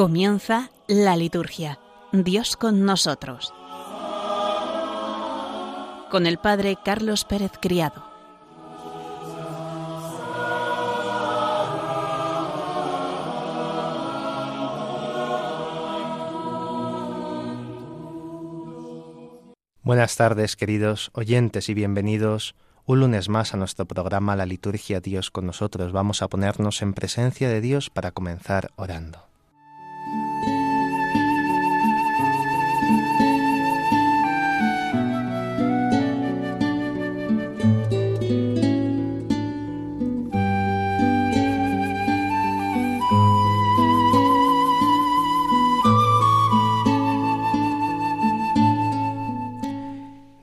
Comienza la liturgia. Dios con nosotros. Con el Padre Carlos Pérez Criado. Buenas tardes, queridos oyentes, y bienvenidos un lunes más a nuestro programa La Liturgia Dios con nosotros. Vamos a ponernos en presencia de Dios para comenzar orando.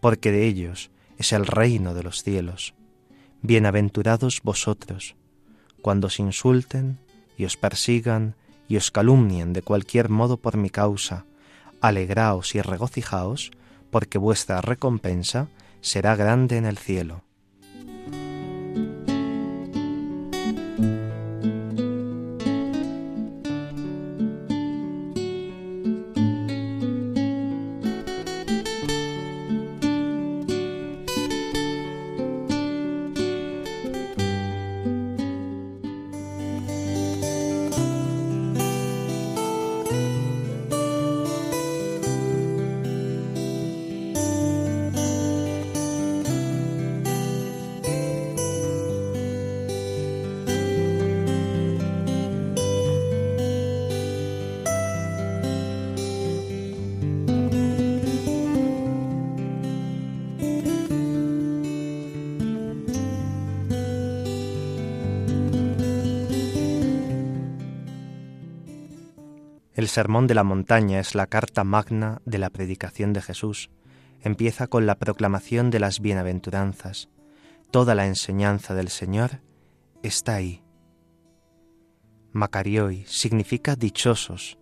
porque de ellos es el reino de los cielos. Bienaventurados vosotros, cuando os insulten y os persigan y os calumnien de cualquier modo por mi causa, alegraos y regocijaos, porque vuestra recompensa será grande en el cielo Sermón de la Montaña es la carta magna de la predicación de Jesús. Empieza con la proclamación de las bienaventuranzas. Toda la enseñanza del Señor está ahí. Macarioi significa dichosos,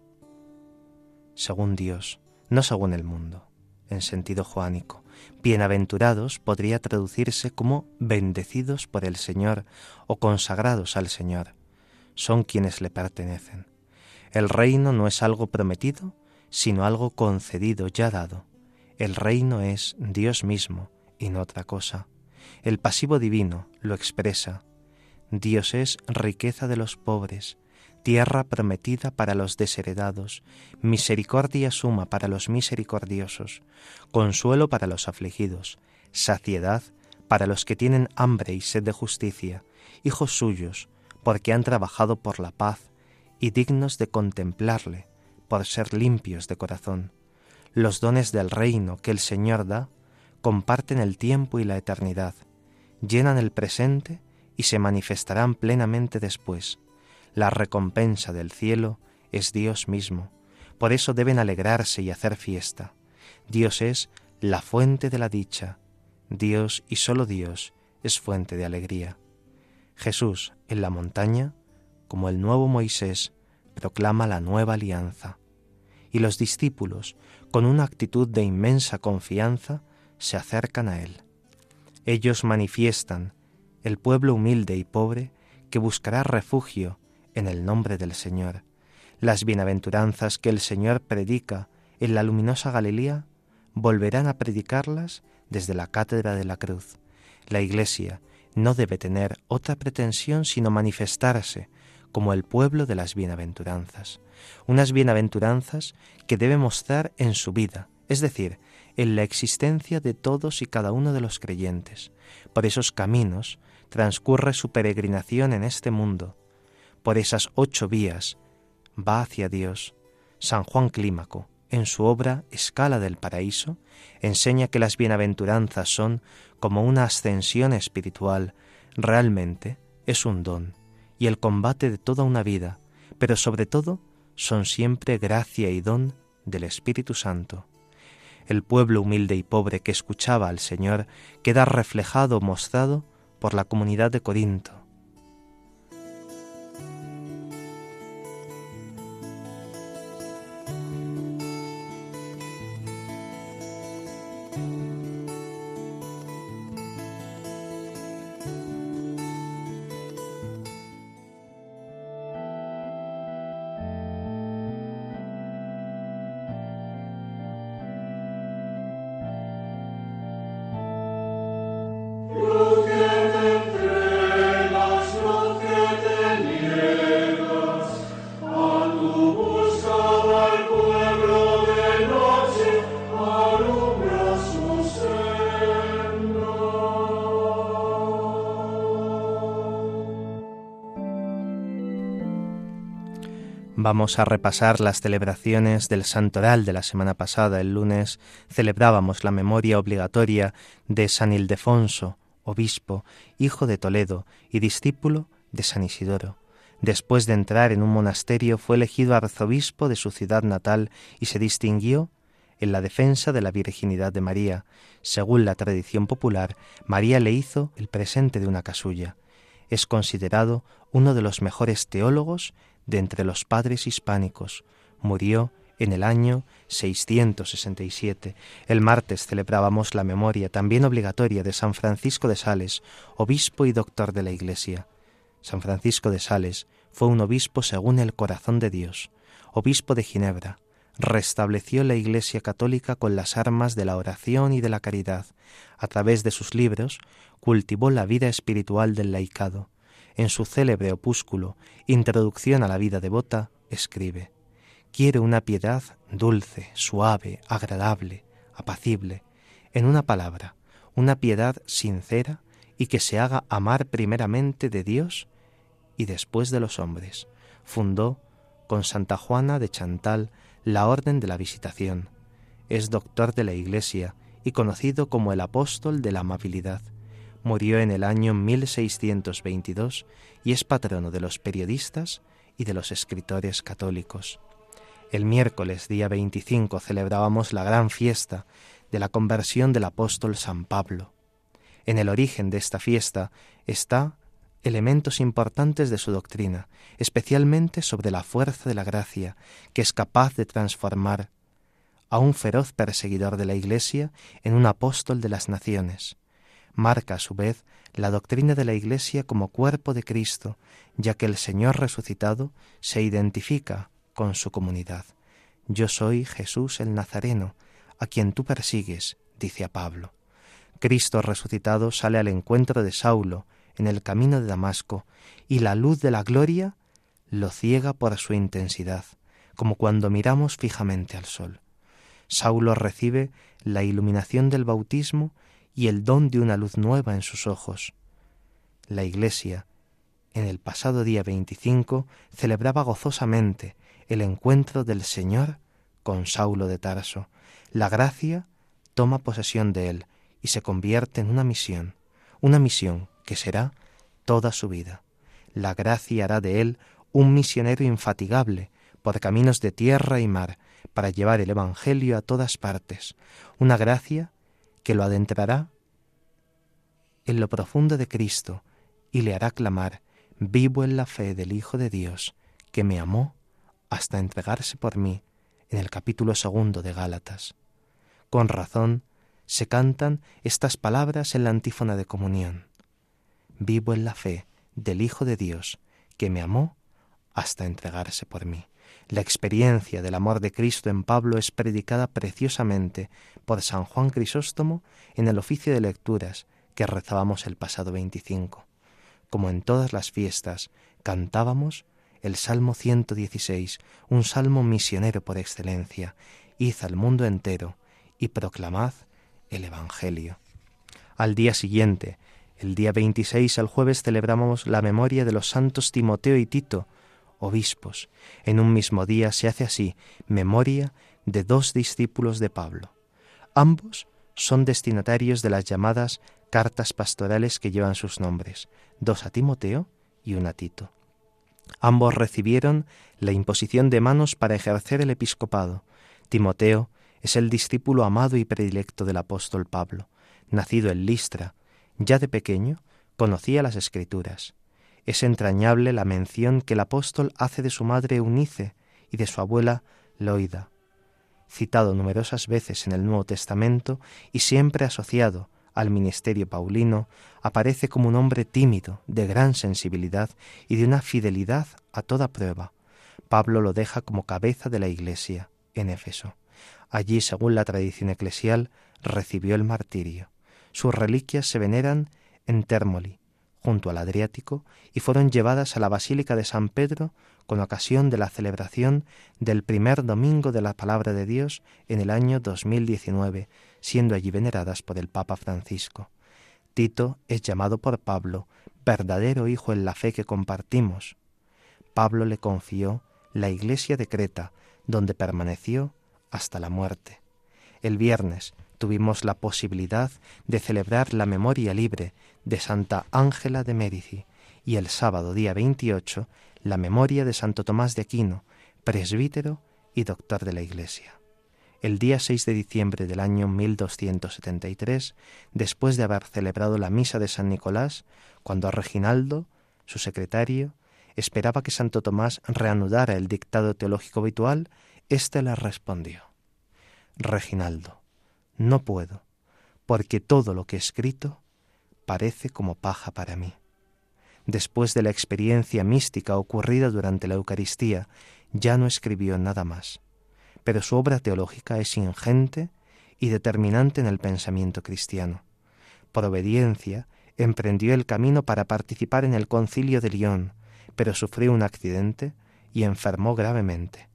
según Dios, no según el mundo, en sentido joánico. Bienaventurados podría traducirse como bendecidos por el Señor o consagrados al Señor. Son quienes le pertenecen. El reino no es algo prometido, sino algo concedido, ya dado. El reino es Dios mismo y no otra cosa. El pasivo divino lo expresa. Dios es riqueza de los pobres, tierra prometida para los desheredados, misericordia suma para los misericordiosos, consuelo para los afligidos, saciedad para los que tienen hambre y sed de justicia, hijos suyos, porque han trabajado por la paz, y dignos de contemplarle por ser limpios de corazón. Los dones del reino que el Señor da comparten el tiempo y la eternidad, llenan el presente y se manifestarán plenamente después. La recompensa del cielo es Dios mismo, por eso deben alegrarse y hacer fiesta. Dios es la fuente de la dicha, Dios y sólo Dios es fuente de alegría. Jesús en la montaña como el nuevo Moisés, proclama la nueva alianza, y los discípulos, con una actitud de inmensa confianza, se acercan a él. Ellos manifiestan el pueblo humilde y pobre que buscará refugio en el nombre del Señor. Las bienaventuranzas que el Señor predica en la luminosa Galilea volverán a predicarlas desde la cátedra de la cruz. La Iglesia no debe tener otra pretensión sino manifestarse como el pueblo de las bienaventuranzas, unas bienaventuranzas que debe mostrar en su vida, es decir, en la existencia de todos y cada uno de los creyentes. Por esos caminos transcurre su peregrinación en este mundo, por esas ocho vías va hacia Dios. San Juan Clímaco, en su obra Escala del Paraíso, enseña que las bienaventuranzas son como una ascensión espiritual, realmente es un don y el combate de toda una vida, pero sobre todo son siempre gracia y don del Espíritu Santo. El pueblo humilde y pobre que escuchaba al Señor queda reflejado, mostrado por la comunidad de Corinto, Vamos a repasar las celebraciones del Santoral de la semana pasada. El lunes celebrábamos la memoria obligatoria de San Ildefonso, obispo, hijo de Toledo y discípulo de San Isidoro. Después de entrar en un monasterio fue elegido arzobispo de su ciudad natal y se distinguió en la defensa de la virginidad de María. Según la tradición popular, María le hizo el presente de una casulla. Es considerado uno de los mejores teólogos de entre los padres hispánicos. Murió en el año 667. El martes celebrábamos la memoria también obligatoria de San Francisco de Sales, obispo y doctor de la Iglesia. San Francisco de Sales fue un obispo según el corazón de Dios, obispo de Ginebra. Restableció la Iglesia católica con las armas de la oración y de la caridad. A través de sus libros cultivó la vida espiritual del laicado en su célebre opúsculo Introducción a la vida devota, escribe Quiero una piedad dulce, suave, agradable, apacible, en una palabra, una piedad sincera y que se haga amar primeramente de Dios y después de los hombres. Fundó con Santa Juana de Chantal la Orden de la Visitación. Es doctor de la Iglesia y conocido como el apóstol de la amabilidad murió en el año 1622 y es patrono de los periodistas y de los escritores católicos. El miércoles día 25 celebrábamos la gran fiesta de la conversión del apóstol San Pablo. En el origen de esta fiesta está elementos importantes de su doctrina, especialmente sobre la fuerza de la gracia, que es capaz de transformar a un feroz perseguidor de la Iglesia en un apóstol de las naciones marca a su vez la doctrina de la Iglesia como cuerpo de Cristo, ya que el Señor resucitado se identifica con su comunidad. Yo soy Jesús el Nazareno, a quien tú persigues, dice a Pablo. Cristo resucitado sale al encuentro de Saulo en el camino de Damasco, y la luz de la gloria lo ciega por su intensidad, como cuando miramos fijamente al sol. Saulo recibe la iluminación del bautismo y el don de una luz nueva en sus ojos. La Iglesia, en el pasado día 25, celebraba gozosamente el encuentro del Señor con Saulo de Tarso. La gracia toma posesión de él y se convierte en una misión, una misión que será toda su vida. La gracia hará de él un misionero infatigable por caminos de tierra y mar para llevar el Evangelio a todas partes, una gracia que lo adentrará en lo profundo de Cristo y le hará clamar, vivo en la fe del Hijo de Dios, que me amó hasta entregarse por mí, en el capítulo segundo de Gálatas. Con razón se cantan estas palabras en la antífona de comunión. Vivo en la fe del Hijo de Dios, que me amó hasta entregarse por mí. La experiencia del amor de Cristo en Pablo es predicada preciosamente por San Juan Crisóstomo en el oficio de lecturas que rezábamos el pasado 25. Como en todas las fiestas, cantábamos el Salmo 116, un salmo misionero por excelencia. Id al mundo entero y proclamad el Evangelio. Al día siguiente, el día 26 al jueves, celebramos la memoria de los santos Timoteo y Tito, obispos. En un mismo día se hace así memoria de dos discípulos de Pablo. Ambos son destinatarios de las llamadas cartas pastorales que llevan sus nombres, dos a Timoteo y una a Tito. Ambos recibieron la imposición de manos para ejercer el episcopado. Timoteo es el discípulo amado y predilecto del apóstol Pablo. Nacido en Listra, ya de pequeño conocía las escrituras. Es entrañable la mención que el apóstol hace de su madre Eunice y de su abuela Loida, citado numerosas veces en el Nuevo Testamento y siempre asociado al ministerio paulino, aparece como un hombre tímido, de gran sensibilidad y de una fidelidad a toda prueba. Pablo lo deja como cabeza de la Iglesia en Éfeso. Allí, según la tradición eclesial, recibió el martirio. Sus reliquias se veneran en Térmoli, junto al Adriático, y fueron llevadas a la Basílica de San Pedro con ocasión de la celebración del primer domingo de la Palabra de Dios en el año 2019, siendo allí veneradas por el Papa Francisco. Tito es llamado por Pablo verdadero hijo en la fe que compartimos. Pablo le confió la iglesia de Creta, donde permaneció hasta la muerte. El viernes tuvimos la posibilidad de celebrar la memoria libre de Santa Ángela de Mérici y el sábado día 28 la memoria de Santo Tomás de Aquino, presbítero y doctor de la Iglesia. El día 6 de diciembre del año 1273, después de haber celebrado la misa de San Nicolás, cuando Reginaldo, su secretario, esperaba que Santo Tomás reanudara el dictado teológico habitual, éste le respondió Reginaldo, no puedo, porque todo lo que he escrito parece como paja para mí. Después de la experiencia mística ocurrida durante la Eucaristía, ya no escribió nada más, pero su obra teológica es ingente y determinante en el pensamiento cristiano. Por obediencia, emprendió el camino para participar en el concilio de Lyon, pero sufrió un accidente y enfermó gravemente.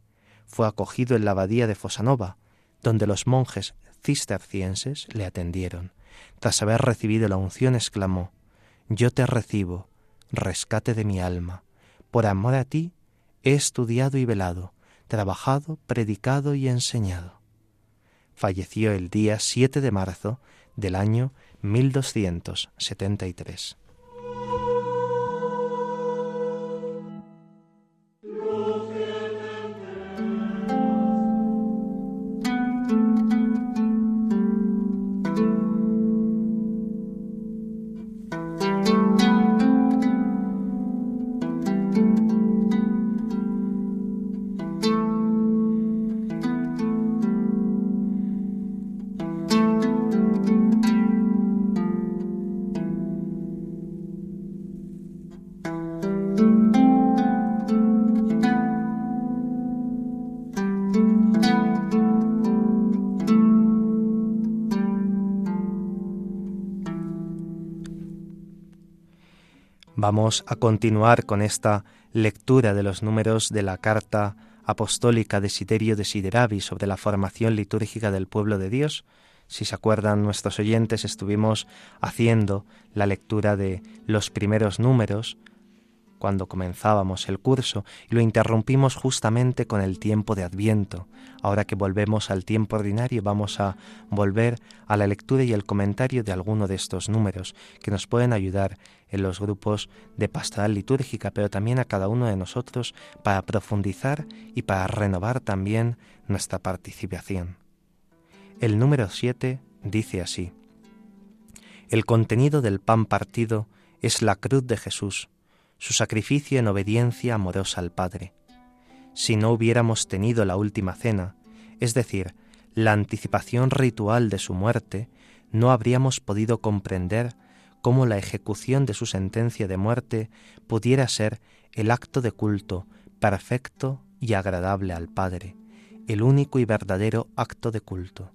Fue acogido en la abadía de Fosanova, donde los monjes cistercienses le atendieron. Tras haber recibido la unción, exclamó, Yo te recibo, rescate de mi alma. Por amor a ti he estudiado y velado, trabajado, predicado y enseñado. Falleció el día 7 de marzo del año 1273. Vamos a continuar con esta lectura de los números de la carta apostólica de Siderio de Sideravi sobre la formación litúrgica del pueblo de Dios. Si se acuerdan nuestros oyentes, estuvimos haciendo la lectura de los primeros números cuando comenzábamos el curso y lo interrumpimos justamente con el tiempo de Adviento. Ahora que volvemos al tiempo ordinario vamos a volver a la lectura y el comentario de alguno de estos números que nos pueden ayudar en los grupos de pastoral litúrgica, pero también a cada uno de nosotros para profundizar y para renovar también nuestra participación. El número 7 dice así, El contenido del pan partido es la cruz de Jesús, su sacrificio en obediencia amorosa al Padre. Si no hubiéramos tenido la última cena, es decir, la anticipación ritual de su muerte, no habríamos podido comprender cómo la ejecución de su sentencia de muerte pudiera ser el acto de culto perfecto y agradable al Padre, el único y verdadero acto de culto.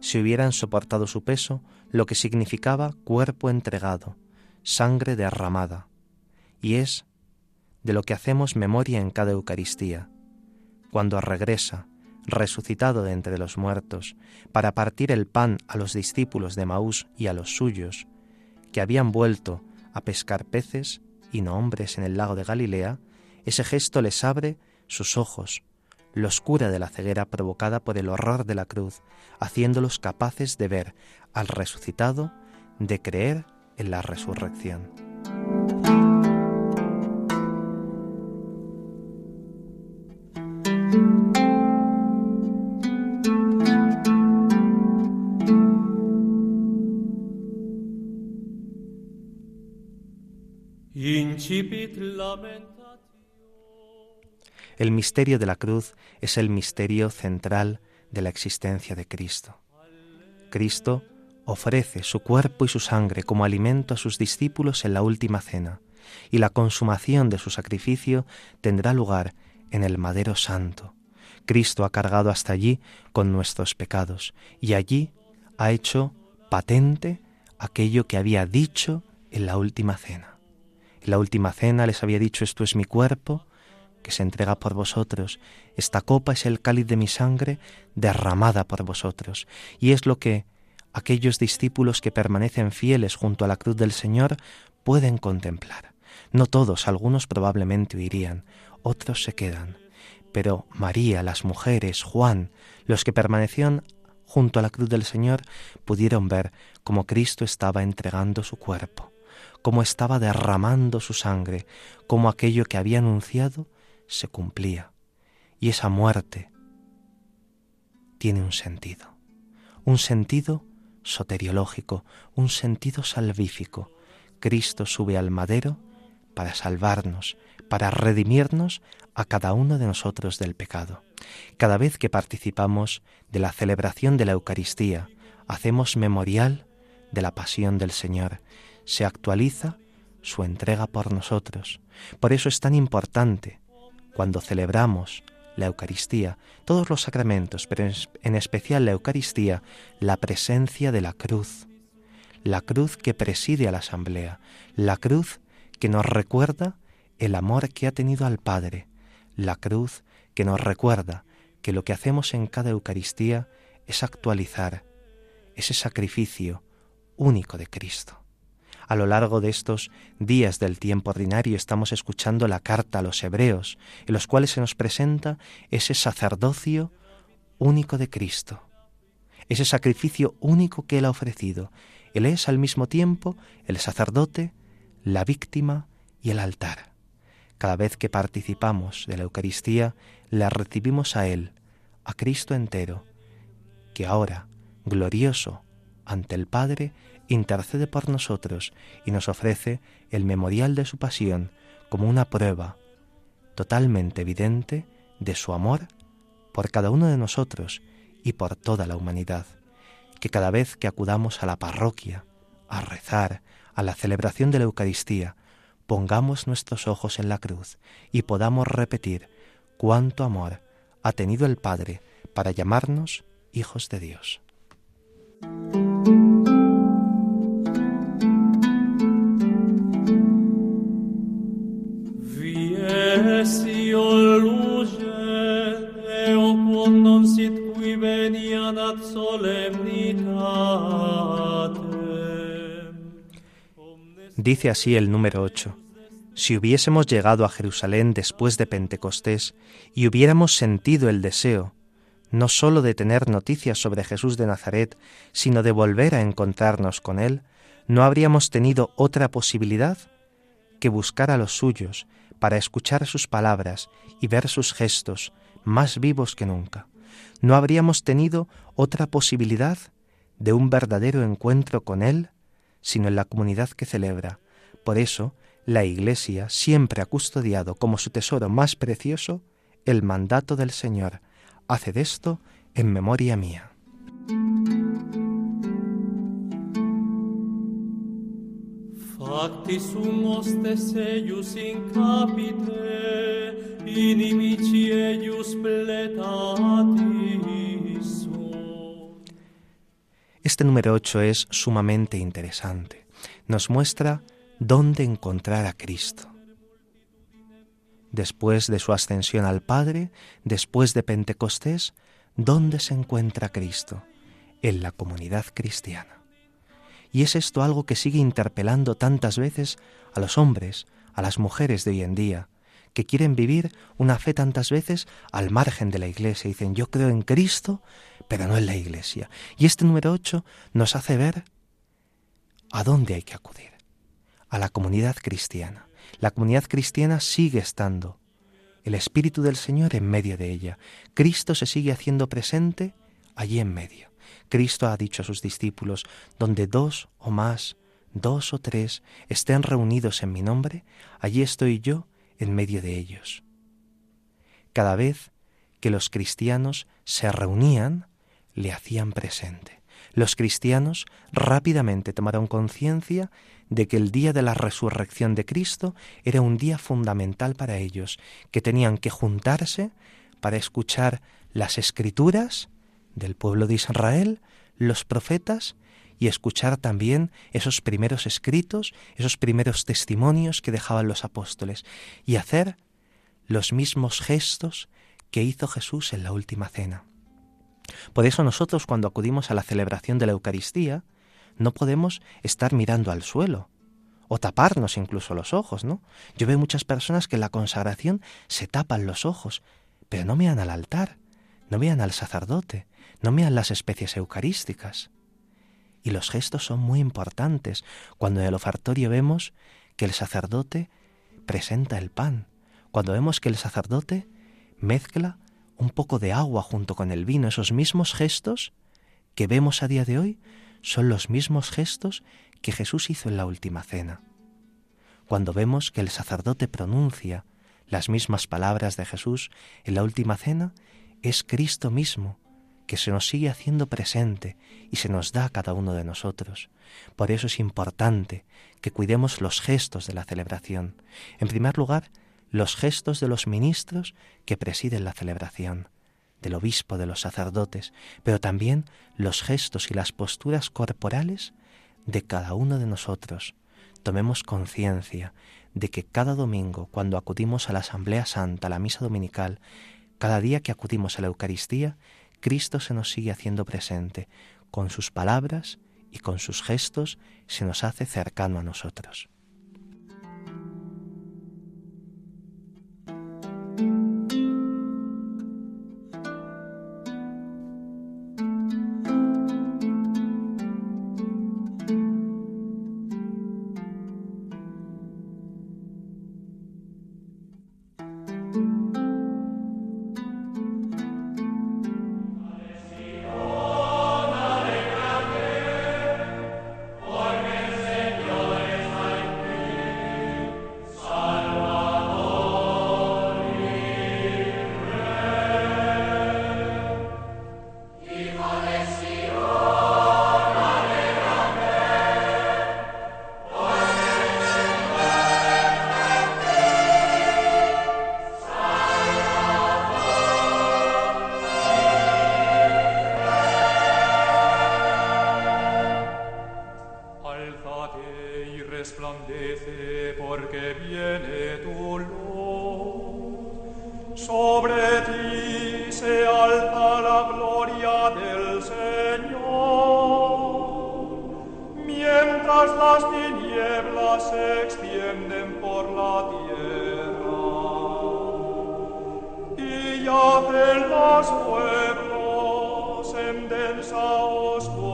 Si hubieran soportado su peso, lo que significaba cuerpo entregado, sangre derramada, y es de lo que hacemos memoria en cada Eucaristía, cuando regresa, resucitado de entre los muertos, para partir el pan a los discípulos de Maús y a los suyos, que habían vuelto a pescar peces y no hombres en el lago de Galilea, ese gesto les abre sus ojos, los cura de la ceguera provocada por el horror de la cruz, haciéndolos capaces de ver al resucitado, de creer en la resurrección. El misterio de la cruz es el misterio central de la existencia de Cristo. Cristo ofrece su cuerpo y su sangre como alimento a sus discípulos en la última cena, y la consumación de su sacrificio tendrá lugar en el madero santo. Cristo ha cargado hasta allí con nuestros pecados, y allí ha hecho patente aquello que había dicho en la última cena. En la última cena les había dicho, esto es mi cuerpo, que se entrega por vosotros. Esta copa es el cáliz de mi sangre derramada por vosotros. Y es lo que aquellos discípulos que permanecen fieles junto a la cruz del Señor pueden contemplar. No todos, algunos probablemente huirían, otros se quedan. Pero María, las mujeres, Juan, los que permanecían junto a la cruz del Señor, pudieron ver cómo Cristo estaba entregando su cuerpo cómo estaba derramando su sangre, cómo aquello que había anunciado se cumplía. Y esa muerte tiene un sentido, un sentido soteriológico, un sentido salvífico. Cristo sube al madero para salvarnos, para redimirnos a cada uno de nosotros del pecado. Cada vez que participamos de la celebración de la Eucaristía, hacemos memorial de la pasión del Señor se actualiza su entrega por nosotros. Por eso es tan importante cuando celebramos la Eucaristía, todos los sacramentos, pero en especial la Eucaristía, la presencia de la cruz, la cruz que preside a la asamblea, la cruz que nos recuerda el amor que ha tenido al Padre, la cruz que nos recuerda que lo que hacemos en cada Eucaristía es actualizar ese sacrificio único de Cristo. A lo largo de estos días del tiempo ordinario estamos escuchando la carta a los hebreos, en los cuales se nos presenta ese sacerdocio único de Cristo, ese sacrificio único que Él ha ofrecido. Él es al mismo tiempo el sacerdote, la víctima y el altar. Cada vez que participamos de la Eucaristía, la recibimos a Él, a Cristo entero, que ahora, glorioso ante el Padre, intercede por nosotros y nos ofrece el memorial de su pasión como una prueba totalmente evidente de su amor por cada uno de nosotros y por toda la humanidad. Que cada vez que acudamos a la parroquia, a rezar, a la celebración de la Eucaristía, pongamos nuestros ojos en la cruz y podamos repetir cuánto amor ha tenido el Padre para llamarnos hijos de Dios. Dice así el número 8. Si hubiésemos llegado a Jerusalén después de Pentecostés y hubiéramos sentido el deseo, no sólo de tener noticias sobre Jesús de Nazaret, sino de volver a encontrarnos con Él, ¿no habríamos tenido otra posibilidad que buscar a los suyos para escuchar sus palabras y ver sus gestos más vivos que nunca? ¿No habríamos tenido otra posibilidad de un verdadero encuentro con Él, sino en la comunidad que celebra? Por eso, la Iglesia siempre ha custodiado como su tesoro más precioso el mandato del Señor. Haced esto en memoria mía. Este número 8 es sumamente interesante. Nos muestra dónde encontrar a Cristo. después de su ascensión al Padre, después de Pentecostés, ¿dónde se encuentra Cristo? En la comunidad cristiana. Y es esto algo que sigue interpelando tantas veces a los hombres, a las mujeres de hoy en día, que quieren vivir una fe tantas veces al margen de la iglesia. Dicen, yo creo en Cristo, pero no en la iglesia. Y este número 8 nos hace ver a dónde hay que acudir. A la comunidad cristiana. La comunidad cristiana sigue estando. El Espíritu del Señor en medio de ella. Cristo se sigue haciendo presente allí en medio. Cristo ha dicho a sus discípulos, donde dos o más, dos o tres estén reunidos en mi nombre, allí estoy yo en medio de ellos. Cada vez que los cristianos se reunían, le hacían presente. Los cristianos rápidamente tomaron conciencia de que el día de la resurrección de Cristo era un día fundamental para ellos, que tenían que juntarse para escuchar las escrituras del pueblo de Israel, los profetas, y escuchar también esos primeros escritos, esos primeros testimonios que dejaban los apóstoles, y hacer los mismos gestos que hizo Jesús en la última cena. Por eso nosotros cuando acudimos a la celebración de la Eucaristía, no podemos estar mirando al suelo o taparnos incluso los ojos, ¿no? Yo veo muchas personas que en la consagración se tapan los ojos, pero no miran al altar, no miran al sacerdote, no miran las especies eucarísticas. Y los gestos son muy importantes cuando en el ofertorio vemos que el sacerdote presenta el pan, cuando vemos que el sacerdote mezcla un poco de agua junto con el vino, esos mismos gestos que vemos a día de hoy son los mismos gestos que Jesús hizo en la última cena. Cuando vemos que el sacerdote pronuncia las mismas palabras de Jesús en la última cena, es Cristo mismo que se nos sigue haciendo presente y se nos da a cada uno de nosotros. Por eso es importante que cuidemos los gestos de la celebración. En primer lugar, los gestos de los ministros que presiden la celebración, del obispo, de los sacerdotes, pero también los gestos y las posturas corporales de cada uno de nosotros. Tomemos conciencia de que cada domingo, cuando acudimos a la Asamblea Santa, a la Misa Dominical, cada día que acudimos a la Eucaristía, Cristo se nos sigue haciendo presente, con sus palabras y con sus gestos se nos hace cercano a nosotros. resplandece porque viene tu luz. Sobre ti se alza la gloria del Señor, mientras las tinieblas se extienden por la tierra y yacen los pueblos en densa oscuridad.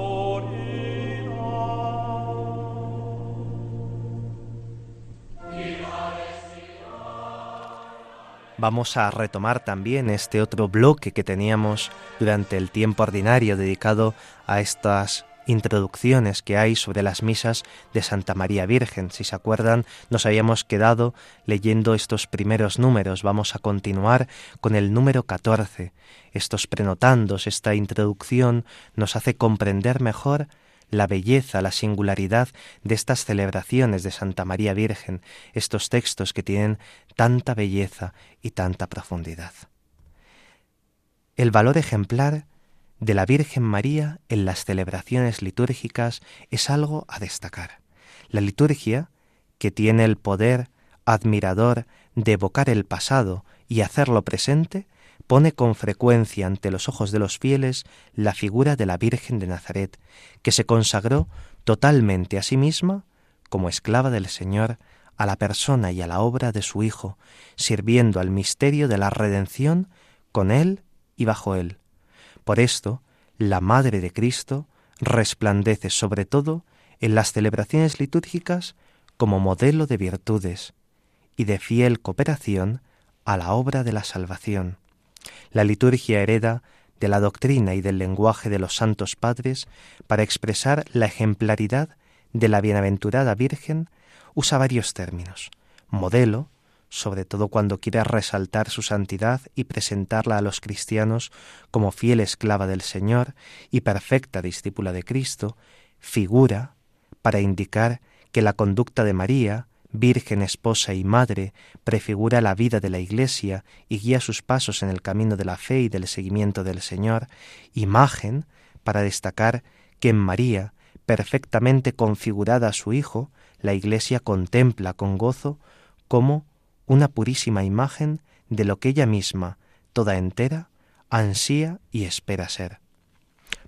Vamos a retomar también este otro bloque que teníamos durante el tiempo ordinario dedicado a estas introducciones que hay sobre las misas de Santa María Virgen. Si se acuerdan, nos habíamos quedado leyendo estos primeros números. Vamos a continuar con el número 14. Estos prenotandos, esta introducción nos hace comprender mejor la belleza, la singularidad de estas celebraciones de Santa María Virgen, estos textos que tienen tanta belleza y tanta profundidad. El valor ejemplar de la Virgen María en las celebraciones litúrgicas es algo a destacar. La liturgia, que tiene el poder admirador de evocar el pasado y hacerlo presente, pone con frecuencia ante los ojos de los fieles la figura de la Virgen de Nazaret, que se consagró totalmente a sí misma como esclava del Señor a la persona y a la obra de su Hijo, sirviendo al misterio de la redención con Él y bajo Él. Por esto, la Madre de Cristo resplandece sobre todo en las celebraciones litúrgicas como modelo de virtudes y de fiel cooperación a la obra de la salvación. La liturgia hereda de la doctrina y del lenguaje de los santos padres para expresar la ejemplaridad de la bienaventurada Virgen usa varios términos. Modelo, sobre todo cuando quiere resaltar su santidad y presentarla a los cristianos como fiel esclava del Señor y perfecta discípula de Cristo, figura, para indicar que la conducta de María, Virgen, esposa y madre, prefigura la vida de la Iglesia y guía sus pasos en el camino de la fe y del seguimiento del Señor, imagen, para destacar que en María, perfectamente configurada a su Hijo, la Iglesia contempla con gozo como una purísima imagen de lo que ella misma, toda entera, ansía y espera ser.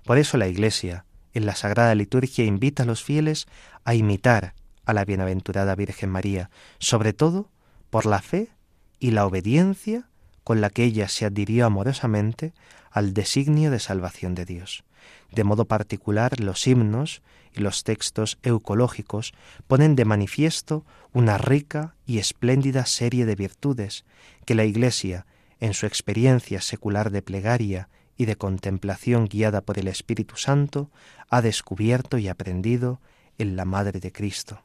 Por eso la Iglesia, en la Sagrada Liturgia, invita a los fieles a imitar a la bienaventurada Virgen María, sobre todo por la fe y la obediencia con la que ella se adhirió amorosamente al designio de salvación de Dios. De modo particular, los himnos y los textos eucológicos ponen de manifiesto una rica y espléndida serie de virtudes que la Iglesia, en su experiencia secular de plegaria y de contemplación guiada por el Espíritu Santo, ha descubierto y aprendido en la Madre de Cristo.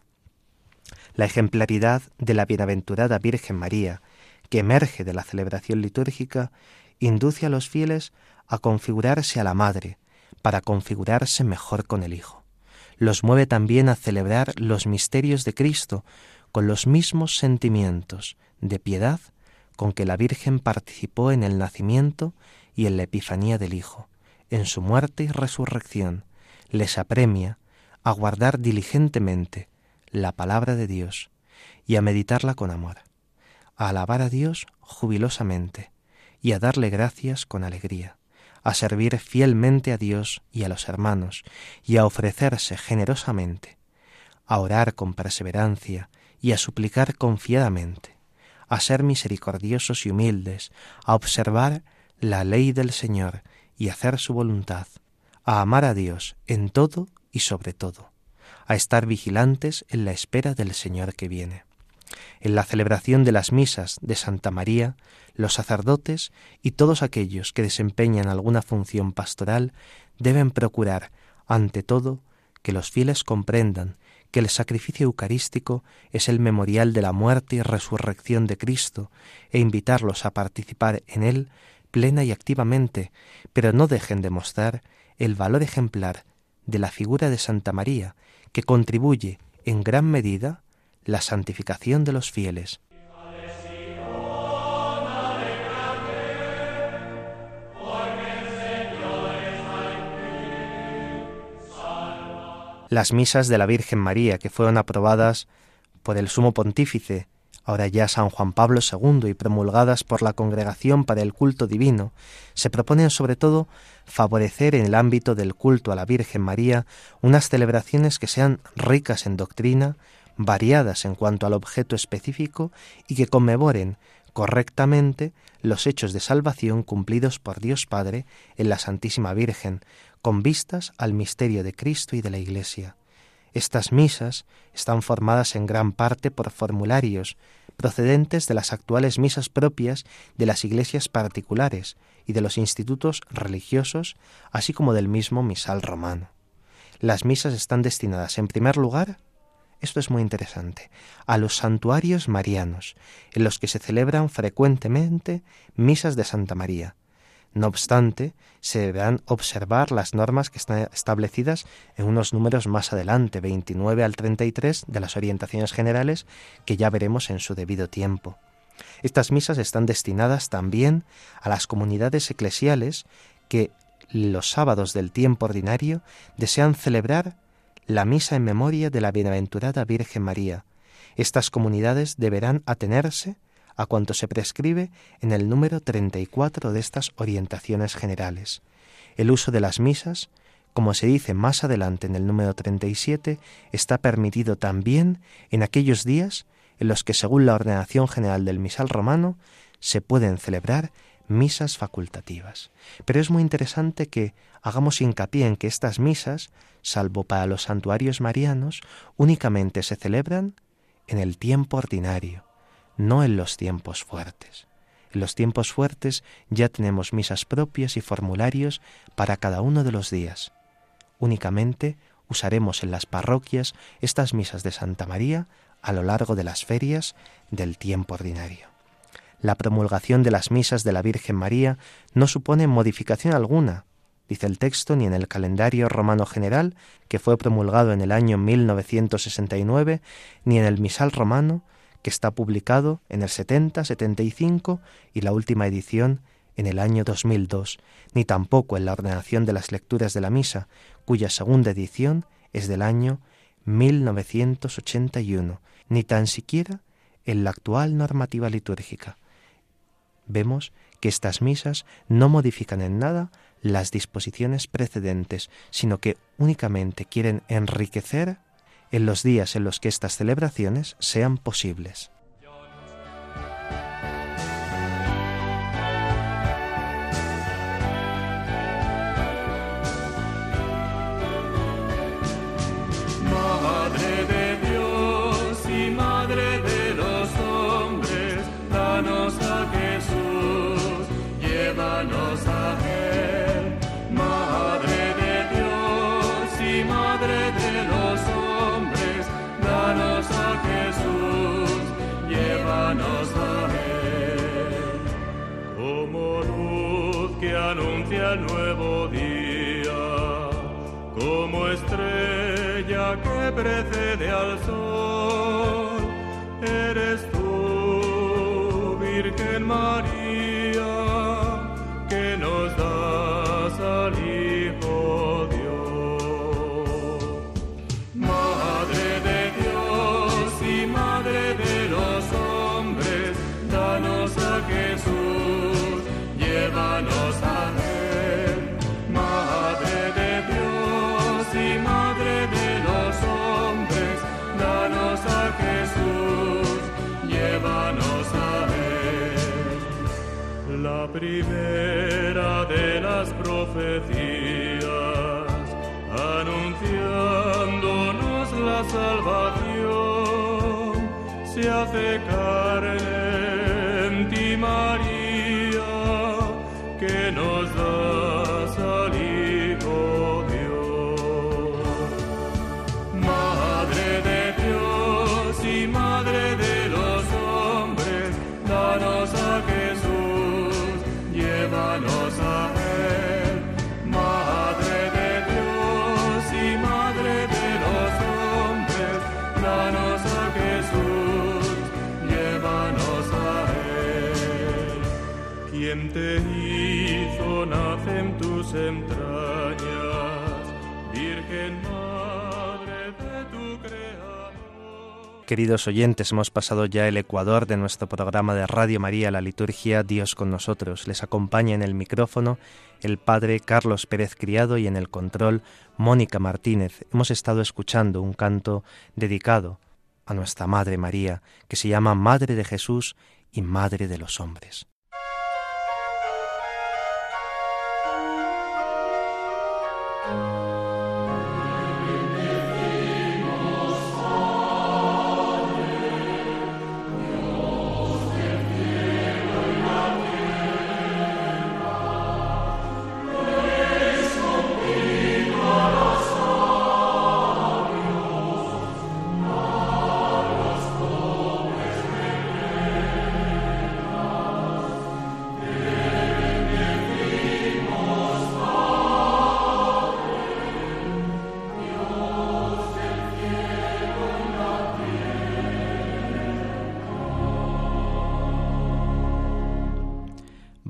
La ejemplaridad de la bienaventurada Virgen María, que emerge de la celebración litúrgica, induce a los fieles a configurarse a la Madre, para configurarse mejor con el Hijo. Los mueve también a celebrar los misterios de Cristo con los mismos sentimientos de piedad con que la Virgen participó en el nacimiento y en la Epifanía del Hijo, en su muerte y resurrección, les apremia a guardar diligentemente la palabra de Dios y a meditarla con amor, a alabar a Dios jubilosamente y a darle gracias con alegría a servir fielmente a Dios y a los hermanos, y a ofrecerse generosamente, a orar con perseverancia y a suplicar confiadamente, a ser misericordiosos y humildes, a observar la ley del Señor y hacer su voluntad, a amar a Dios en todo y sobre todo, a estar vigilantes en la espera del Señor que viene. En la celebración de las misas de Santa María, los sacerdotes y todos aquellos que desempeñan alguna función pastoral deben procurar, ante todo, que los fieles comprendan que el sacrificio eucarístico es el memorial de la muerte y resurrección de Cristo e invitarlos a participar en él plena y activamente, pero no dejen de mostrar el valor ejemplar de la figura de Santa María, que contribuye en gran medida la santificación de los fieles. Las misas de la Virgen María, que fueron aprobadas por el Sumo Pontífice, ahora ya San Juan Pablo II, y promulgadas por la Congregación para el Culto Divino, se proponen sobre todo favorecer en el ámbito del culto a la Virgen María unas celebraciones que sean ricas en doctrina, variadas en cuanto al objeto específico y que conmemoren correctamente los hechos de salvación cumplidos por Dios Padre en la Santísima Virgen, con vistas al misterio de Cristo y de la Iglesia. Estas misas están formadas en gran parte por formularios procedentes de las actuales misas propias de las iglesias particulares y de los institutos religiosos, así como del mismo misal romano. Las misas están destinadas, en primer lugar, esto es muy interesante, a los santuarios marianos, en los que se celebran frecuentemente misas de Santa María. No obstante, se deberán observar las normas que están establecidas en unos números más adelante, 29 al 33 de las orientaciones generales, que ya veremos en su debido tiempo. Estas misas están destinadas también a las comunidades eclesiales que los sábados del tiempo ordinario desean celebrar la misa en memoria de la bienaventurada Virgen María, Estas comunidades deberán atenerse a cuanto se prescribe en el número 34 de estas orientaciones generales. El uso de las misas, como se dice más adelante en el número 37, está permitido también en aquellos días en los que, según la ordenación general del misal romano, se pueden celebrar misas facultativas. Pero es muy interesante que hagamos hincapié en que estas misas, salvo para los santuarios marianos, únicamente se celebran en el tiempo ordinario, no en los tiempos fuertes. En los tiempos fuertes ya tenemos misas propias y formularios para cada uno de los días. Únicamente usaremos en las parroquias estas misas de Santa María a lo largo de las ferias del tiempo ordinario. La promulgación de las misas de la Virgen María no supone modificación alguna, dice el texto, ni en el calendario romano general, que fue promulgado en el año 1969, ni en el misal romano, que está publicado en el 70-75 y la última edición en el año 2002, ni tampoco en la ordenación de las lecturas de la misa, cuya segunda edición es del año 1981, ni tan siquiera en la actual normativa litúrgica. Vemos que estas misas no modifican en nada las disposiciones precedentes, sino que únicamente quieren enriquecer en los días en los que estas celebraciones sean posibles. siempre primera de las profecías, anunciándonos la salvación, se hace carne Queridos oyentes, hemos pasado ya el ecuador de nuestro programa de Radio María, la liturgia Dios con nosotros. Les acompaña en el micrófono el padre Carlos Pérez Criado y en el control Mónica Martínez. Hemos estado escuchando un canto dedicado a nuestra Madre María, que se llama Madre de Jesús y Madre de los hombres.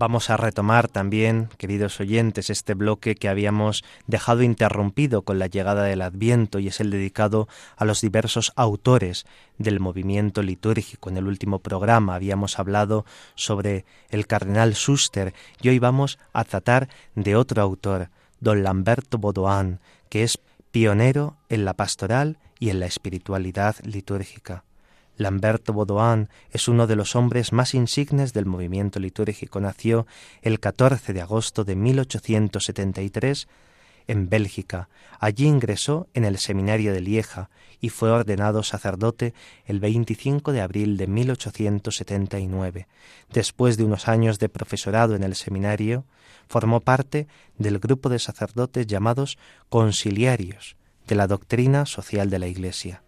Vamos a retomar también, queridos oyentes, este bloque que habíamos dejado interrumpido con la llegada del Adviento y es el dedicado a los diversos autores del movimiento litúrgico. En el último programa habíamos hablado sobre el cardenal Schuster y hoy vamos a tratar de otro autor, don Lamberto Baudouin, que es pionero en la pastoral y en la espiritualidad litúrgica. Lamberto Baudouin es uno de los hombres más insignes del movimiento litúrgico. Nació el 14 de agosto de 1873 en Bélgica. Allí ingresó en el seminario de Lieja y fue ordenado sacerdote el 25 de abril de 1879. Después de unos años de profesorado en el seminario, formó parte del grupo de sacerdotes llamados conciliarios de la doctrina social de la Iglesia.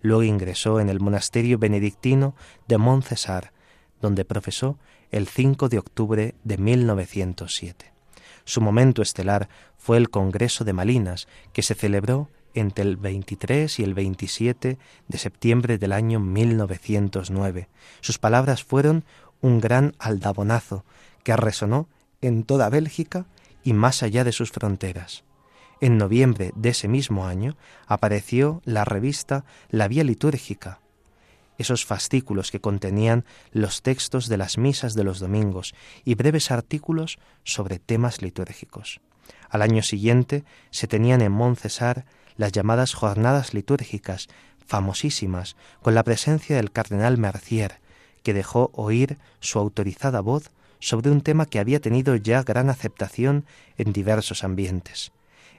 Luego ingresó en el monasterio benedictino de Montcesar, donde profesó el 5 de octubre de 1907. Su momento estelar fue el Congreso de Malinas, que se celebró entre el 23 y el 27 de septiembre del año 1909. Sus palabras fueron un gran aldabonazo que resonó en toda Bélgica y más allá de sus fronteras. En noviembre de ese mismo año apareció la revista La Vía Litúrgica, esos fascículos que contenían los textos de las misas de los domingos y breves artículos sobre temas litúrgicos. Al año siguiente se tenían en Montcesar las llamadas jornadas litúrgicas, famosísimas, con la presencia del cardenal Mercier, que dejó oír su autorizada voz sobre un tema que había tenido ya gran aceptación en diversos ambientes.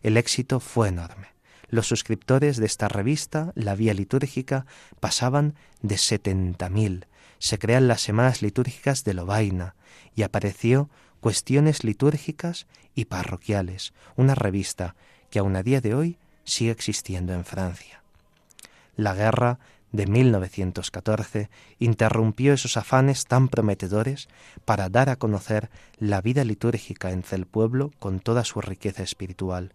El éxito fue enorme. Los suscriptores de esta revista, La Vía Litúrgica, pasaban de setenta mil. Se crean las semanas litúrgicas de Lovaina y apareció Cuestiones litúrgicas y parroquiales, una revista que aún a día de hoy sigue existiendo en Francia. La guerra de 1914 interrumpió esos afanes tan prometedores para dar a conocer la vida litúrgica entre el pueblo con toda su riqueza espiritual.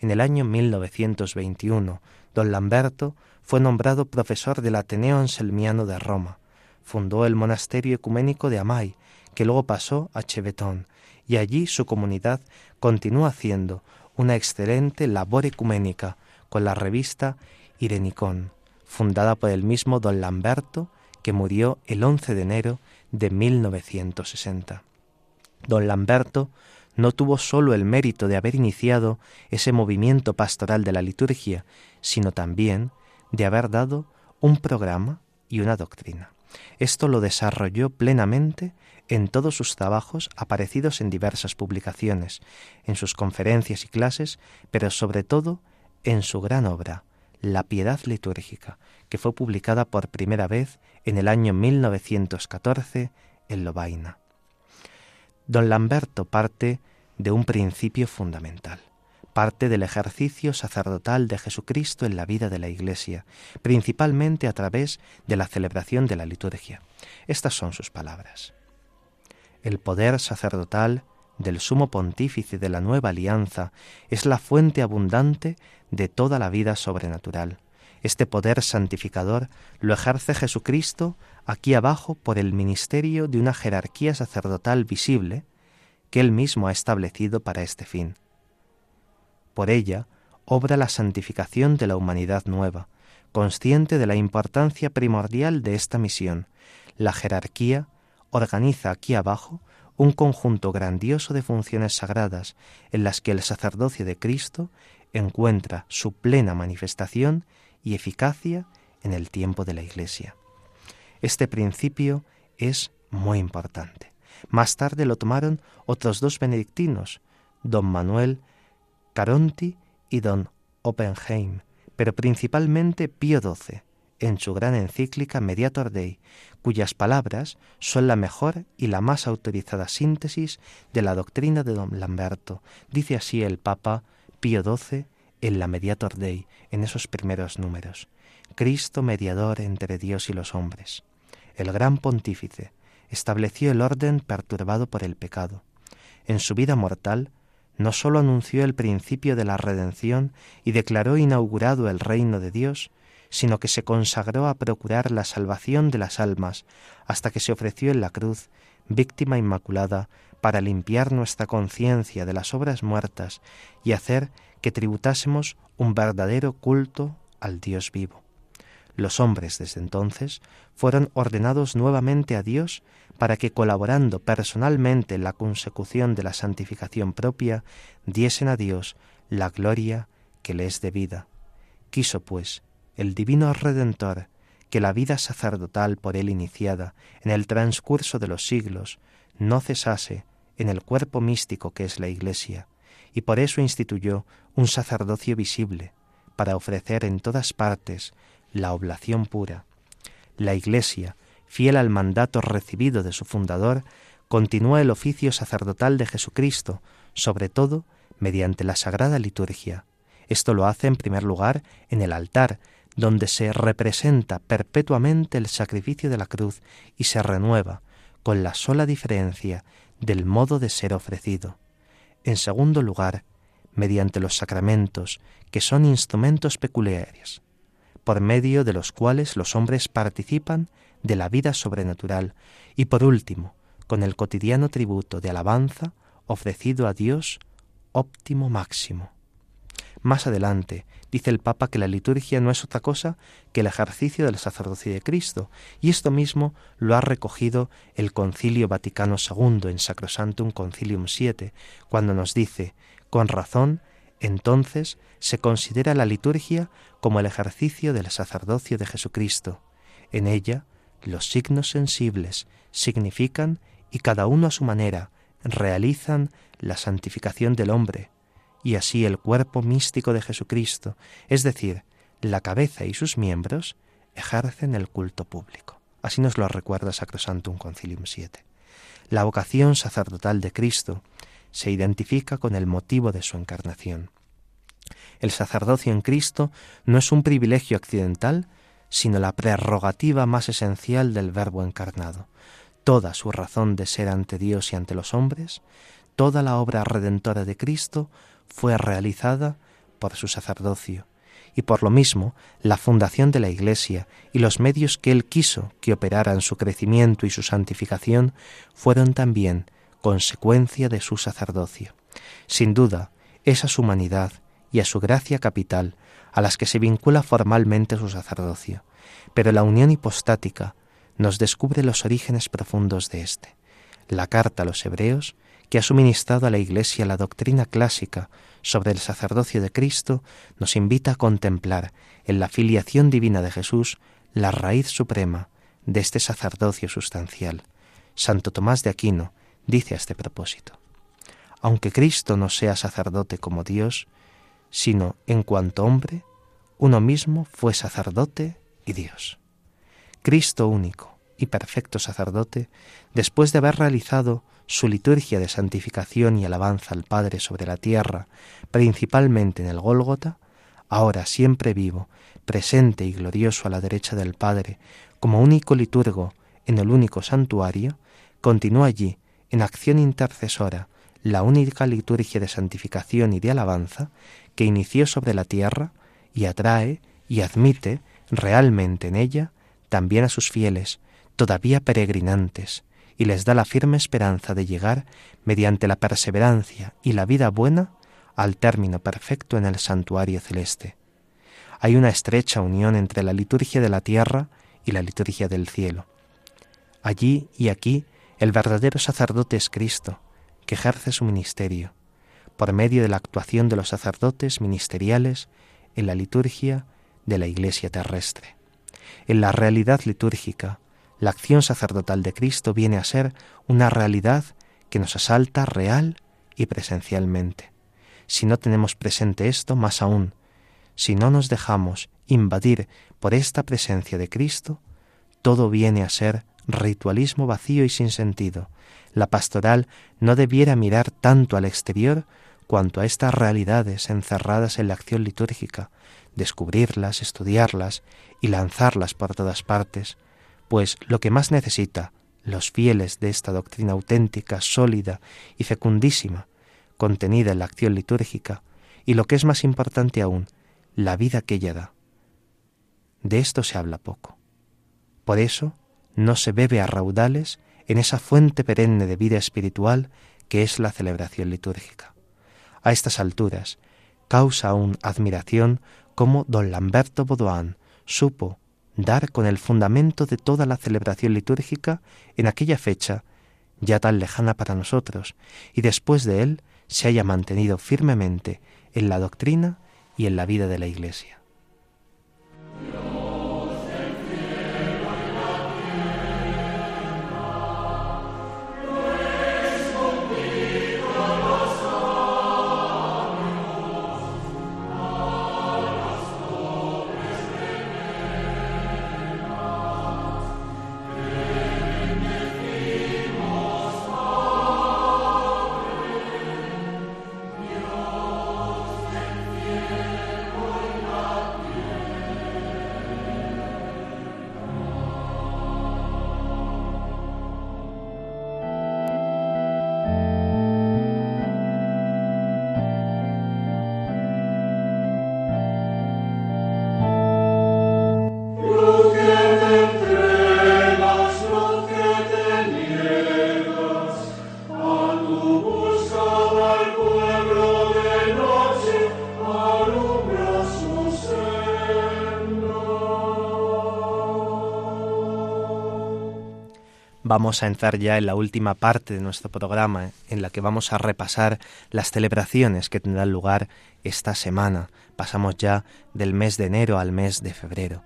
En el año 1921, don Lamberto fue nombrado profesor del Ateneo Anselmiano de Roma. Fundó el monasterio ecuménico de Amay, que luego pasó a Chevetón, y allí su comunidad continuó haciendo una excelente labor ecuménica con la revista Irenicón, fundada por el mismo don Lamberto, que murió el 11 de enero de 1960. Don Lamberto no tuvo sólo el mérito de haber iniciado ese movimiento pastoral de la liturgia, sino también de haber dado un programa y una doctrina. Esto lo desarrolló plenamente en todos sus trabajos aparecidos en diversas publicaciones, en sus conferencias y clases, pero sobre todo en su gran obra, La Piedad Litúrgica, que fue publicada por primera vez en el año 1914 en Lovaina. Don Lamberto parte de un principio fundamental, parte del ejercicio sacerdotal de Jesucristo en la vida de la Iglesia, principalmente a través de la celebración de la liturgia. Estas son sus palabras. El poder sacerdotal del sumo pontífice de la nueva alianza es la fuente abundante de toda la vida sobrenatural. Este poder santificador lo ejerce Jesucristo aquí abajo por el ministerio de una jerarquía sacerdotal visible, que Él mismo ha establecido para este fin. Por ella obra la santificación de la humanidad nueva, consciente de la importancia primordial de esta misión. La jerarquía organiza aquí abajo un conjunto grandioso de funciones sagradas en las que el sacerdocio de Cristo encuentra su plena manifestación y eficacia en el tiempo de la Iglesia. Este principio es muy importante. Más tarde lo tomaron otros dos benedictinos, don Manuel Caronti y don Oppenheim, pero principalmente Pío XII, en su gran encíclica Mediator Dei, cuyas palabras son la mejor y la más autorizada síntesis de la doctrina de don Lamberto. Dice así el Papa Pío XII en la Mediator Dei, en esos primeros números. Cristo mediador entre Dios y los hombres. El gran pontífice, estableció el orden perturbado por el pecado. En su vida mortal, no sólo anunció el principio de la redención y declaró inaugurado el reino de Dios, sino que se consagró a procurar la salvación de las almas, hasta que se ofreció en la cruz, víctima inmaculada, para limpiar nuestra conciencia de las obras muertas y hacer que tributásemos un verdadero culto al Dios vivo. Los hombres desde entonces fueron ordenados nuevamente a Dios para que, colaborando personalmente en la consecución de la santificación propia, diesen a Dios la gloria que le es debida. Quiso, pues, el divino Redentor que la vida sacerdotal por él iniciada en el transcurso de los siglos no cesase en el cuerpo místico que es la Iglesia, y por eso instituyó un sacerdocio visible, para ofrecer en todas partes la oblación pura. La Iglesia, fiel al mandato recibido de su fundador, continúa el oficio sacerdotal de Jesucristo, sobre todo mediante la sagrada liturgia. Esto lo hace en primer lugar en el altar, donde se representa perpetuamente el sacrificio de la cruz y se renueva, con la sola diferencia del modo de ser ofrecido. En segundo lugar, mediante los sacramentos, que son instrumentos peculiares, por medio de los cuales los hombres participan de la vida sobrenatural, y por último, con el cotidiano tributo de alabanza ofrecido a Dios óptimo máximo. Más adelante, dice el Papa que la liturgia no es otra cosa que el ejercicio del sacerdocio de Cristo, y esto mismo lo ha recogido el Concilio Vaticano II en Sacrosantum Concilium VII, cuando nos dice, con razón, entonces se considera la liturgia como el ejercicio del sacerdocio de Jesucristo. En ella, los signos sensibles significan y cada uno a su manera realizan la santificación del hombre, y así el cuerpo místico de Jesucristo, es decir, la cabeza y sus miembros, ejercen el culto público. Así nos lo recuerda Sacrosantum Concilium 7. La vocación sacerdotal de Cristo se identifica con el motivo de su encarnación. El sacerdocio en Cristo no es un privilegio accidental, sino la prerrogativa más esencial del Verbo encarnado. Toda su razón de ser ante Dios y ante los hombres, toda la obra redentora de Cristo fue realizada por su sacerdocio, y por lo mismo la fundación de la Iglesia y los medios que él quiso que operaran su crecimiento y su santificación fueron también consecuencia de su sacerdocio. Sin duda, es a su humanidad y a su gracia capital a las que se vincula formalmente su sacerdocio, pero la unión hipostática nos descubre los orígenes profundos de éste. La carta a los hebreos que ha suministrado a la Iglesia la doctrina clásica sobre el sacerdocio de Cristo, nos invita a contemplar en la filiación divina de Jesús la raíz suprema de este sacerdocio sustancial. Santo Tomás de Aquino dice a este propósito, aunque Cristo no sea sacerdote como Dios, sino en cuanto hombre, uno mismo fue sacerdote y Dios. Cristo único y perfecto sacerdote, después de haber realizado su liturgia de santificación y alabanza al Padre sobre la tierra, principalmente en el Gólgota, ahora siempre vivo, presente y glorioso a la derecha del Padre, como único liturgo en el único santuario, continúa allí, en acción intercesora, la única liturgia de santificación y de alabanza que inició sobre la tierra y atrae y admite realmente en ella también a sus fieles, todavía peregrinantes, y les da la firme esperanza de llegar, mediante la perseverancia y la vida buena, al término perfecto en el santuario celeste. Hay una estrecha unión entre la liturgia de la tierra y la liturgia del cielo. Allí y aquí el verdadero sacerdote es Cristo, que ejerce su ministerio, por medio de la actuación de los sacerdotes ministeriales en la liturgia de la Iglesia terrestre. En la realidad litúrgica, la acción sacerdotal de Cristo viene a ser una realidad que nos asalta real y presencialmente. Si no tenemos presente esto, más aún, si no nos dejamos invadir por esta presencia de Cristo, todo viene a ser ritualismo vacío y sin sentido. La pastoral no debiera mirar tanto al exterior cuanto a estas realidades encerradas en la acción litúrgica, descubrirlas, estudiarlas y lanzarlas por todas partes, pues lo que más necesita los fieles de esta doctrina auténtica, sólida y fecundísima, contenida en la acción litúrgica, y lo que es más importante aún, la vida que ella da. De esto se habla poco. Por eso no se bebe a raudales en esa fuente perenne de vida espiritual que es la celebración litúrgica. A estas alturas, causa aún admiración cómo don Lamberto Baudouin supo dar con el fundamento de toda la celebración litúrgica en aquella fecha ya tan lejana para nosotros, y después de él se haya mantenido firmemente en la doctrina y en la vida de la Iglesia. Vamos a entrar ya en la última parte de nuestro programa, en la que vamos a repasar las celebraciones que tendrán lugar esta semana. Pasamos ya del mes de enero al mes de febrero.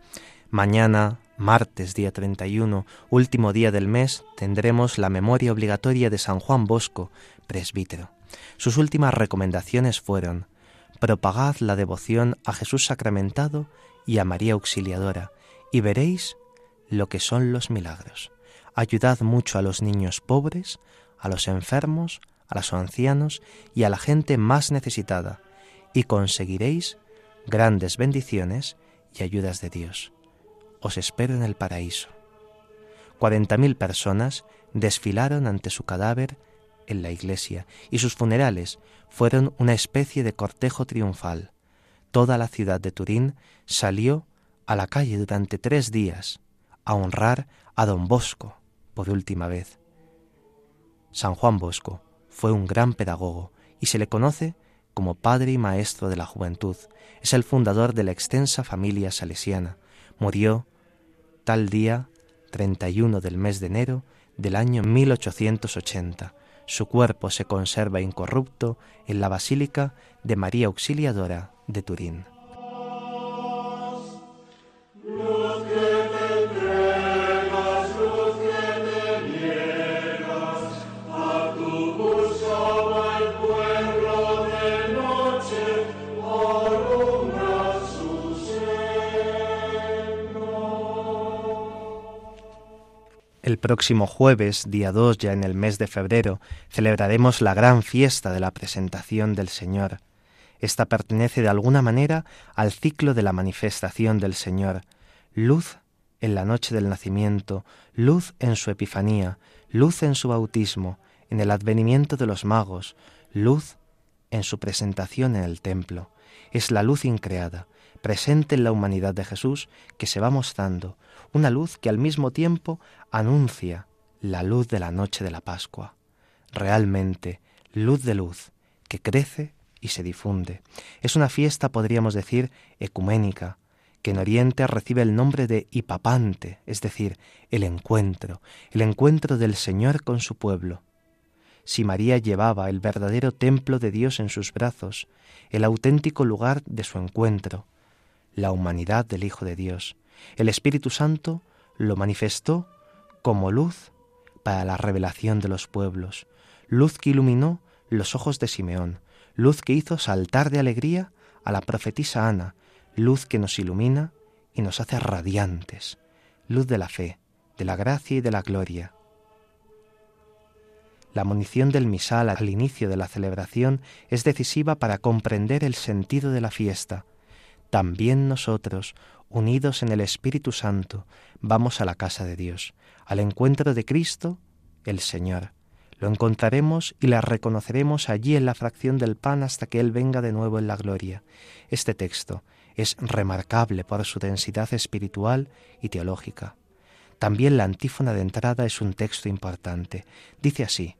Mañana, martes día 31, último día del mes, tendremos la memoria obligatoria de San Juan Bosco, presbítero. Sus últimas recomendaciones fueron propagad la devoción a Jesús sacramentado y a María Auxiliadora, y veréis lo que son los milagros ayudad mucho a los niños pobres, a los enfermos, a los ancianos y a la gente más necesitada, y conseguiréis grandes bendiciones y ayudas de Dios. Os espero en el paraíso. Cuarenta mil personas desfilaron ante su cadáver en la iglesia, y sus funerales fueron una especie de cortejo triunfal. Toda la ciudad de Turín salió a la calle durante tres días a honrar a don Bosco, por última vez. San Juan Bosco fue un gran pedagogo y se le conoce como padre y maestro de la juventud. Es el fundador de la extensa familia salesiana. Murió tal día 31 del mes de enero del año 1880. Su cuerpo se conserva incorrupto en la Basílica de María Auxiliadora de Turín. El próximo jueves, día 2, ya en el mes de febrero, celebraremos la gran fiesta de la presentación del Señor. Esta pertenece de alguna manera al ciclo de la manifestación del Señor. Luz en la noche del nacimiento, luz en su epifanía, luz en su bautismo, en el advenimiento de los magos, luz en su presentación en el templo. Es la luz increada, presente en la humanidad de Jesús, que se va mostrando, una luz que al mismo tiempo anuncia la luz de la noche de la Pascua. Realmente, luz de luz, que crece y se difunde. Es una fiesta, podríamos decir, ecuménica, que en Oriente recibe el nombre de Hipapante, es decir, el encuentro, el encuentro del Señor con su pueblo. Si María llevaba el verdadero templo de Dios en sus brazos, el auténtico lugar de su encuentro, la humanidad del Hijo de Dios, el Espíritu Santo lo manifestó como luz para la revelación de los pueblos, luz que iluminó los ojos de Simeón, luz que hizo saltar de alegría a la profetisa Ana, luz que nos ilumina y nos hace radiantes, luz de la fe, de la gracia y de la gloria. La munición del misal al inicio de la celebración es decisiva para comprender el sentido de la fiesta. También nosotros, unidos en el Espíritu Santo, vamos a la casa de Dios, al encuentro de Cristo, el Señor. Lo encontraremos y la reconoceremos allí en la fracción del pan hasta que Él venga de nuevo en la gloria. Este texto es remarcable por su densidad espiritual y teológica. También la antífona de entrada es un texto importante. Dice así,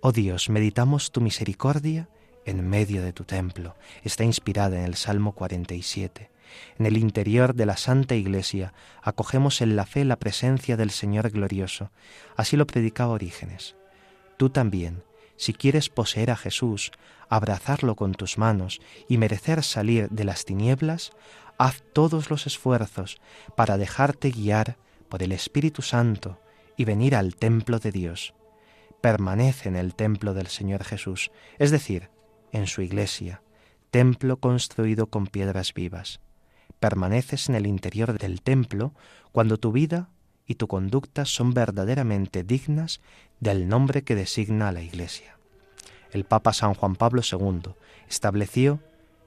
Oh Dios, meditamos tu misericordia en medio de tu templo. Está inspirada en el Salmo 47. En el interior de la Santa Iglesia acogemos en la fe la presencia del Señor glorioso. Así lo predicaba Orígenes. Tú también, si quieres poseer a Jesús, abrazarlo con tus manos y merecer salir de las tinieblas, haz todos los esfuerzos para dejarte guiar por el Espíritu Santo y venir al templo de Dios. Permanece en el templo del Señor Jesús, es decir, en su iglesia, templo construido con piedras vivas. Permaneces en el interior del templo cuando tu vida y tu conducta son verdaderamente dignas del nombre que designa a la iglesia. El Papa San Juan Pablo II estableció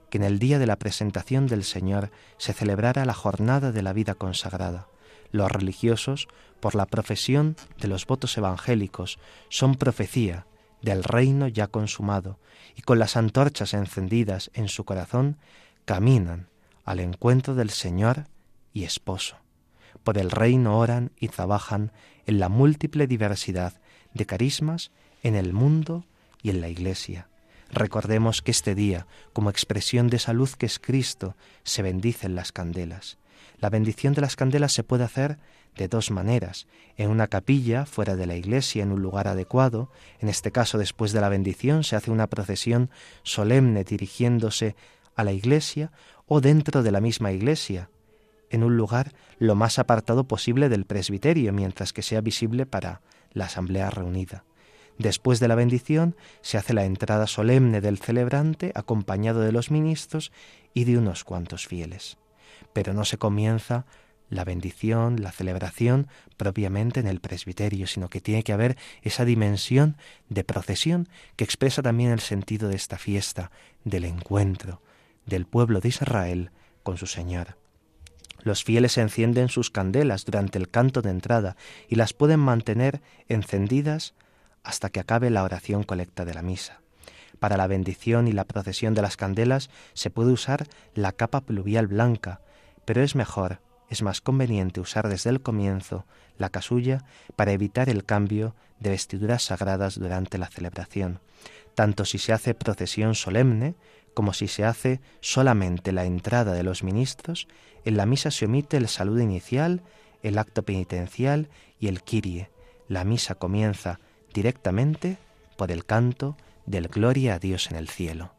que en el día de la presentación del Señor se celebrara la jornada de la vida consagrada. Los religiosos, por la profesión de los votos evangélicos, son profecía del reino ya consumado, y con las antorchas encendidas en su corazón, caminan al encuentro del Señor y esposo. Por el reino oran y trabajan en la múltiple diversidad de carismas en el mundo y en la Iglesia, Recordemos que este día, como expresión de esa luz que es Cristo, se bendicen las candelas. La bendición de las candelas se puede hacer de dos maneras, en una capilla, fuera de la iglesia, en un lugar adecuado, en este caso después de la bendición se hace una procesión solemne dirigiéndose a la iglesia, o dentro de la misma iglesia, en un lugar lo más apartado posible del presbiterio, mientras que sea visible para la asamblea reunida. Después de la bendición se hace la entrada solemne del celebrante acompañado de los ministros y de unos cuantos fieles. Pero no se comienza la bendición, la celebración propiamente en el presbiterio, sino que tiene que haber esa dimensión de procesión que expresa también el sentido de esta fiesta, del encuentro del pueblo de Israel con su Señor. Los fieles encienden sus candelas durante el canto de entrada y las pueden mantener encendidas hasta que acabe la oración colecta de la misa. Para la bendición y la procesión de las candelas se puede usar la capa pluvial blanca, pero es mejor, es más conveniente usar desde el comienzo la casulla para evitar el cambio de vestiduras sagradas durante la celebración, tanto si se hace procesión solemne como si se hace solamente la entrada de los ministros, en la misa se omite el saludo inicial, el acto penitencial y el kirie. La misa comienza directamente por el canto del Gloria a Dios en el cielo.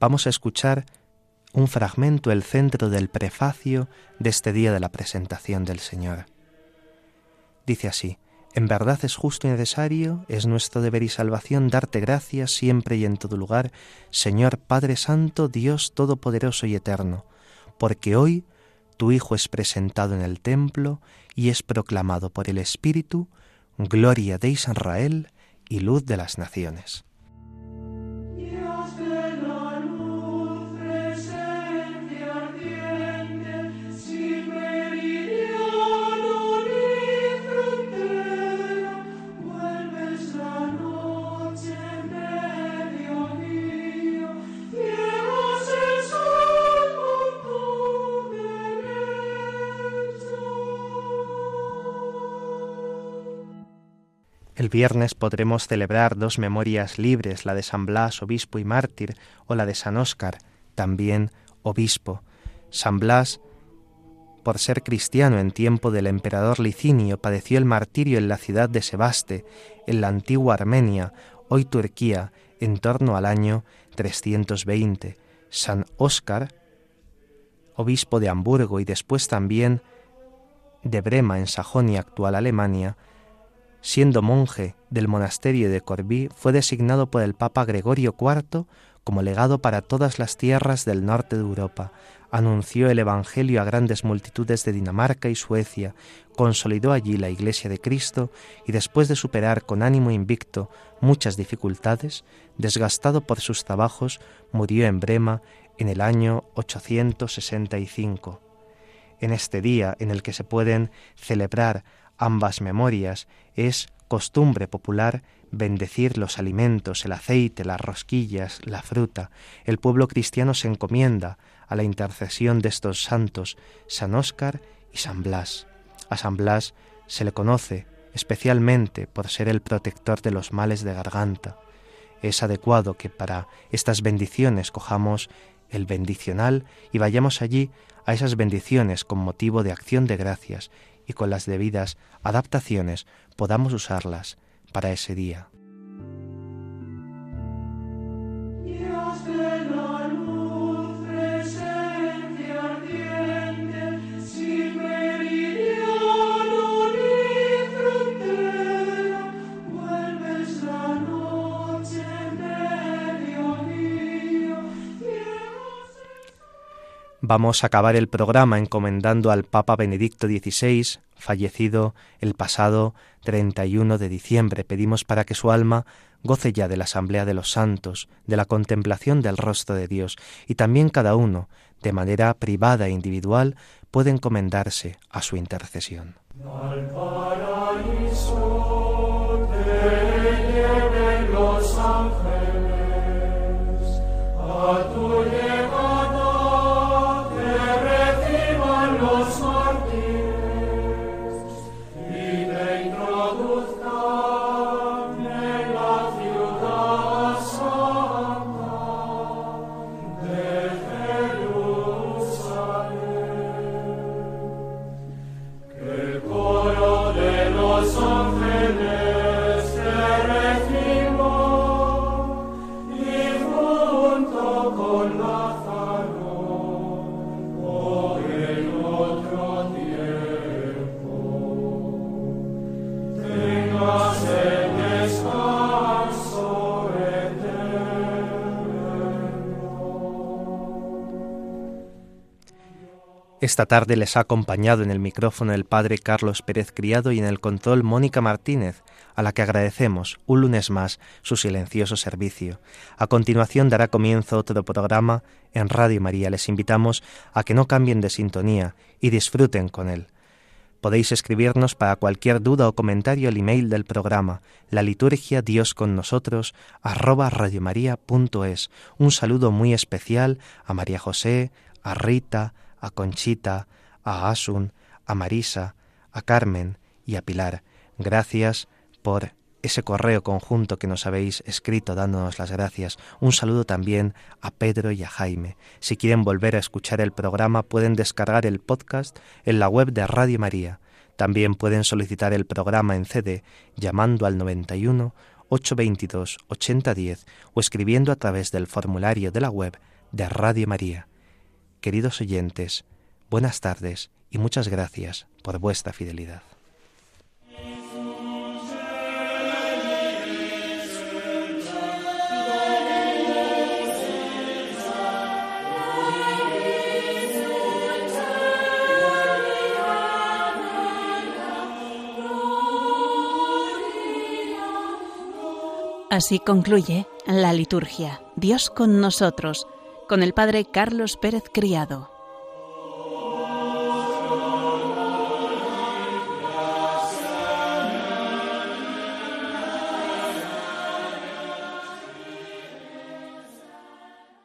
Vamos a escuchar un fragmento, el centro del prefacio de este día de la presentación del Señor. Dice así, en verdad es justo y necesario, es nuestro deber y salvación darte gracias siempre y en todo lugar, Señor Padre Santo, Dios Todopoderoso y Eterno, porque hoy tu Hijo es presentado en el templo y es proclamado por el Espíritu, gloria de Israel y luz de las naciones. Viernes podremos celebrar dos memorias libres, la de San Blas, obispo y mártir, o la de San Óscar, también obispo. San Blas, por ser cristiano en tiempo del emperador Licinio, padeció el martirio en la ciudad de Sebaste, en la antigua Armenia, hoy Turquía, en torno al año 320. San Óscar, obispo de Hamburgo y después también de Brema en Sajonia, actual Alemania, siendo monje del monasterio de Corbí, fue designado por el Papa Gregorio IV como legado para todas las tierras del norte de Europa. Anunció el Evangelio a grandes multitudes de Dinamarca y Suecia, consolidó allí la Iglesia de Cristo y después de superar con ánimo invicto muchas dificultades, desgastado por sus trabajos, murió en Brema en el año 865. En este día en el que se pueden celebrar ambas memorias es costumbre popular bendecir los alimentos, el aceite, las rosquillas, la fruta. El pueblo cristiano se encomienda a la intercesión de estos santos, San Óscar y San Blas. A San Blas se le conoce especialmente por ser el protector de los males de garganta. Es adecuado que para estas bendiciones cojamos el bendicional y vayamos allí a esas bendiciones con motivo de acción de gracias y con las debidas adaptaciones podamos usarlas para ese día. Vamos a acabar el programa encomendando al Papa Benedicto XVI, fallecido el pasado 31 de diciembre. Pedimos para que su alma goce ya de la asamblea de los santos, de la contemplación del rostro de Dios, y también cada uno, de manera privada e individual, puede encomendarse a su intercesión. Esta tarde les ha acompañado en el micrófono el padre Carlos Pérez Criado y en el control Mónica Martínez, a la que agradecemos un lunes más su silencioso servicio. A continuación dará comienzo otro programa en Radio María. Les invitamos a que no cambien de sintonía y disfruten con él. Podéis escribirnos para cualquier duda o comentario al email del programa, la liturgia Dios con nosotros, arroba radiomaria.es. Un saludo muy especial a María José, a Rita, a Conchita, a Asun, a Marisa, a Carmen y a Pilar. Gracias por ese correo conjunto que nos habéis escrito dándonos las gracias. Un saludo también a Pedro y a Jaime. Si quieren volver a escuchar el programa pueden descargar el podcast en la web de Radio María. También pueden solicitar el programa en CD llamando al 91 822 8010 o escribiendo a través del formulario de la web de Radio María. Queridos oyentes, buenas tardes y muchas gracias por vuestra fidelidad. Así concluye la liturgia. Dios con nosotros con el padre Carlos Pérez Criado.